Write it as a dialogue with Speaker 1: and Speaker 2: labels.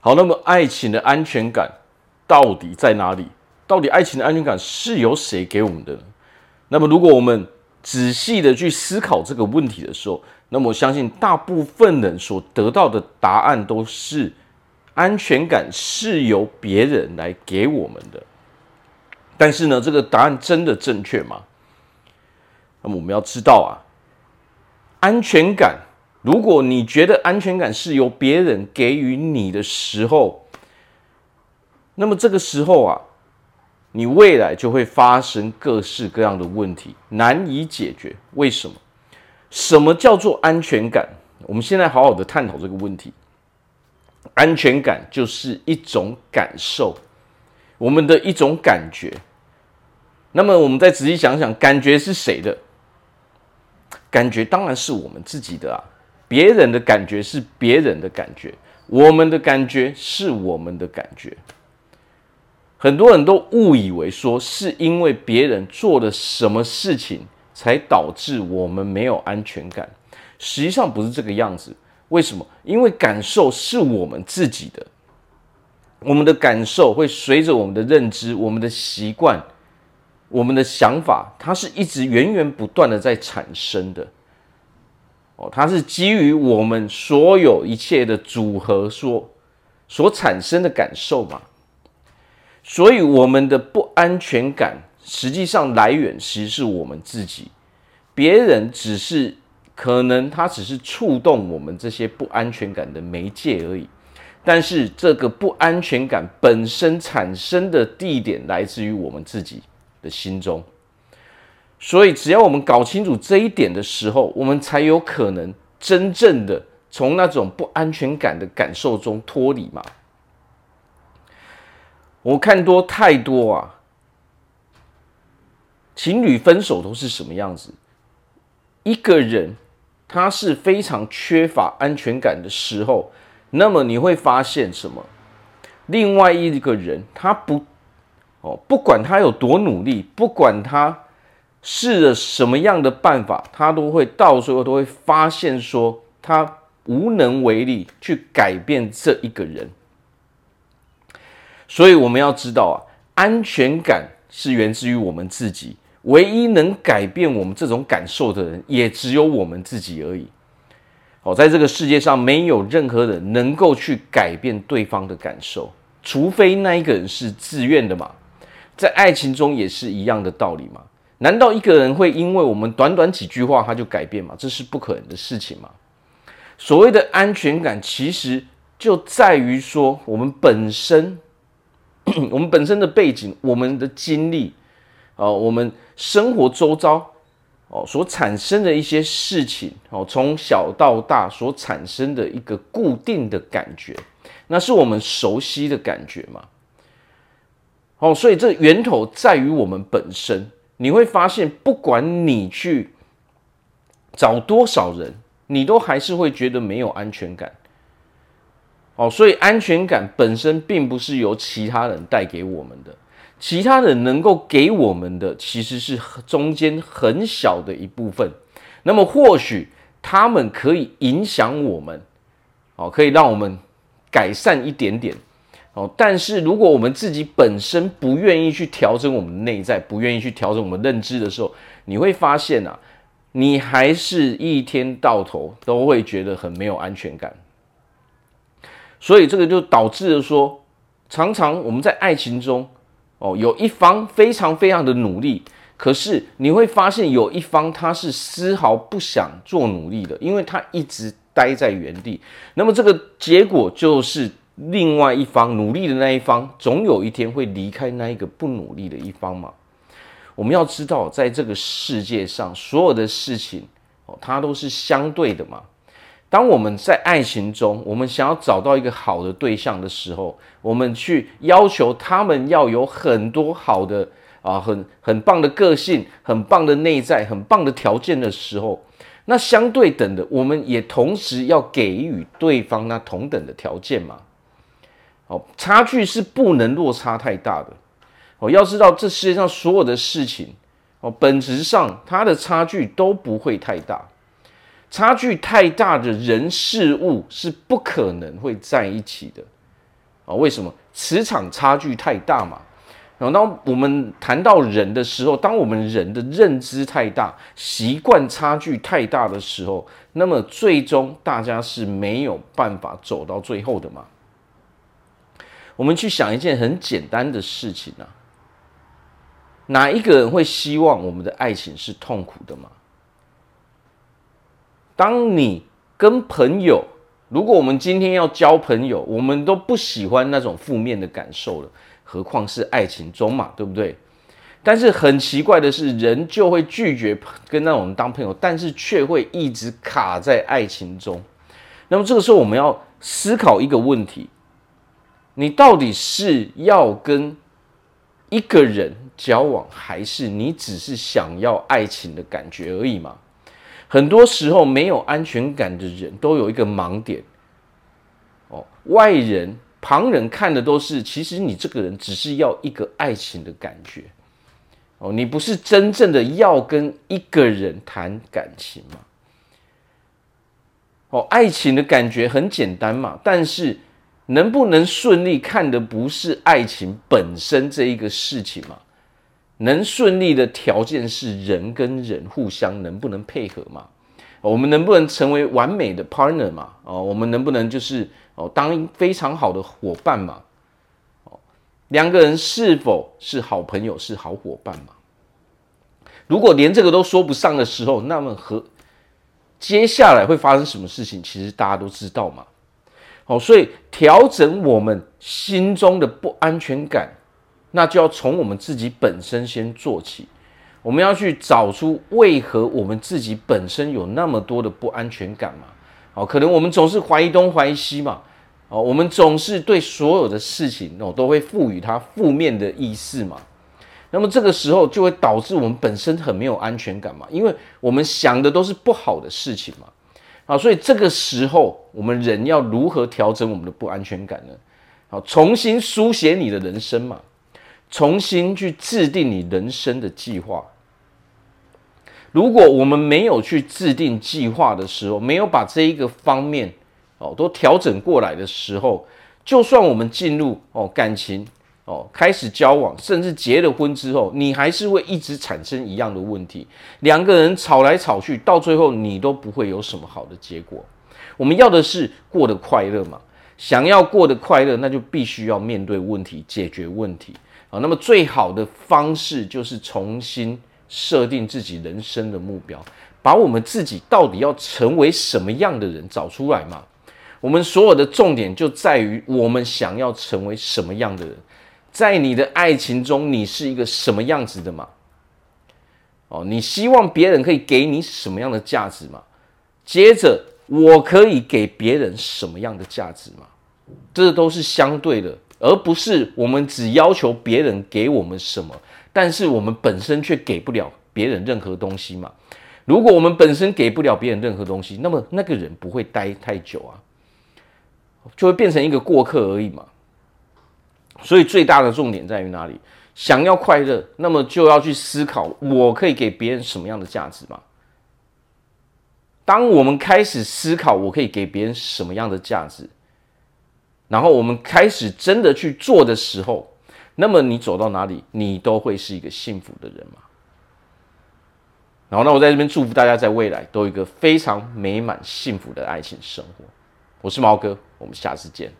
Speaker 1: 好，那么爱情的安全感到底在哪里？到底爱情的安全感是由谁给我们的呢？那么，如果我们仔细的去思考这个问题的时候，那么我相信大部分人所得到的答案都是安全感是由别人来给我们的。但是呢，这个答案真的正确吗？那么我们要知道啊，安全感，如果你觉得安全感是由别人给予你的时候，那么这个时候啊。你未来就会发生各式各样的问题，难以解决。为什么？什么叫做安全感？我们现在好好的探讨这个问题。安全感就是一种感受，我们的一种感觉。那么，我们再仔细想想，感觉是谁的？感觉当然是我们自己的啊。别人的感觉是别人的感觉，我们的感觉是我们的感觉。很多人都误以为说是因为别人做了什么事情才导致我们没有安全感，实际上不是这个样子。为什么？因为感受是我们自己的，我们的感受会随着我们的认知、我们的习惯、我们的想法，它是一直源源不断的在产生的。哦，它是基于我们所有一切的组合所所产生的感受嘛。所以，我们的不安全感实际上来源其实是我们自己，别人只是可能他只是触动我们这些不安全感的媒介而已。但是，这个不安全感本身产生的地点来自于我们自己的心中。所以，只要我们搞清楚这一点的时候，我们才有可能真正的从那种不安全感的感受中脱离嘛。我看多太多啊，情侣分手都是什么样子？一个人他是非常缺乏安全感的时候，那么你会发现什么？另外一个人他不哦，不管他有多努力，不管他试了什么样的办法，他都会到最后都会发现说他无能为力去改变这一个人。所以我们要知道啊，安全感是源自于我们自己，唯一能改变我们这种感受的人，也只有我们自己而已。好，在这个世界上，没有任何人能够去改变对方的感受，除非那一个人是自愿的嘛。在爱情中也是一样的道理嘛。难道一个人会因为我们短短几句话他就改变吗？这是不可能的事情吗。所谓的安全感，其实就在于说我们本身。我们本身的背景，我们的经历，哦，我们生活周遭，哦，所产生的一些事情，哦，从小到大所产生的一个固定的感觉，那是我们熟悉的感觉嘛。哦，所以这源头在于我们本身。你会发现，不管你去找多少人，你都还是会觉得没有安全感。哦，所以安全感本身并不是由其他人带给我们的，其他人能够给我们的其实是中间很小的一部分。那么或许他们可以影响我们，哦，可以让我们改善一点点。哦，但是如果我们自己本身不愿意去调整我们内在，不愿意去调整我们认知的时候，你会发现啊，你还是一天到头都会觉得很没有安全感。所以这个就导致了说，常常我们在爱情中，哦，有一方非常非常的努力，可是你会发现有一方他是丝毫不想做努力的，因为他一直待在原地。那么这个结果就是，另外一方努力的那一方，总有一天会离开那一个不努力的一方嘛。我们要知道，在这个世界上，所有的事情，哦，它都是相对的嘛。当我们在爱情中，我们想要找到一个好的对象的时候，我们去要求他们要有很多好的啊，很很棒的个性，很棒的内在，很棒的条件的时候，那相对等的，我们也同时要给予对方那同等的条件嘛。哦，差距是不能落差太大的。哦，要知道这世界上所有的事情，哦，本质上它的差距都不会太大。差距太大的人事物是不可能会在一起的，啊？为什么？磁场差距太大嘛。然后当我们谈到人的时候，当我们人的认知太大、习惯差距太大的时候，那么最终大家是没有办法走到最后的嘛。我们去想一件很简单的事情啊，哪一个人会希望我们的爱情是痛苦的吗？当你跟朋友，如果我们今天要交朋友，我们都不喜欢那种负面的感受了，何况是爱情中嘛，对不对？但是很奇怪的是，人就会拒绝跟那种人当朋友，但是却会一直卡在爱情中。那么这个时候，我们要思考一个问题。你到底是要跟一个人交往，还是你只是想要爱情的感觉而已嘛？很多时候没有安全感的人都有一个盲点哦，外人旁人看的都是，其实你这个人只是要一个爱情的感觉哦，你不是真正的要跟一个人谈感情嘛？哦，爱情的感觉很简单嘛，但是。能不能顺利看的不是爱情本身这一个事情嘛？能顺利的条件是人跟人互相能不能配合嘛？我们能不能成为完美的 partner 嘛？哦，我们能不能就是哦当非常好的伙伴嘛？哦，两个人是否是好朋友是好伙伴嘛？如果连这个都说不上的时候，那么和接下来会发生什么事情？其实大家都知道嘛。哦，所以调整我们心中的不安全感，那就要从我们自己本身先做起。我们要去找出为何我们自己本身有那么多的不安全感嘛？哦，可能我们总是怀疑东怀疑西嘛。哦，我们总是对所有的事情哦都会赋予它负面的意思嘛。那么这个时候就会导致我们本身很没有安全感嘛，因为我们想的都是不好的事情嘛。好，所以这个时候，我们人要如何调整我们的不安全感呢？好，重新书写你的人生嘛，重新去制定你人生的计划。如果我们没有去制定计划的时候，没有把这一个方面哦都调整过来的时候，就算我们进入哦感情。哦，开始交往，甚至结了婚之后，你还是会一直产生一样的问题。两个人吵来吵去，到最后你都不会有什么好的结果。我们要的是过得快乐嘛？想要过得快乐，那就必须要面对问题，解决问题啊。那么最好的方式就是重新设定自己人生的目标，把我们自己到底要成为什么样的人找出来嘛。我们所有的重点就在于我们想要成为什么样的人。在你的爱情中，你是一个什么样子的嘛？哦，你希望别人可以给你什么样的价值嘛？接着，我可以给别人什么样的价值嘛？这都是相对的，而不是我们只要求别人给我们什么，但是我们本身却给不了别人任何东西嘛。如果我们本身给不了别人任何东西，那么那个人不会待太久啊，就会变成一个过客而已嘛。所以最大的重点在于哪里？想要快乐，那么就要去思考，我可以给别人什么样的价值吗？当我们开始思考我可以给别人什么样的价值，然后我们开始真的去做的时候，那么你走到哪里，你都会是一个幸福的人嘛。然后，那我在这边祝福大家，在未来都有一个非常美满幸福的爱情生活。我是毛哥，我们下次见。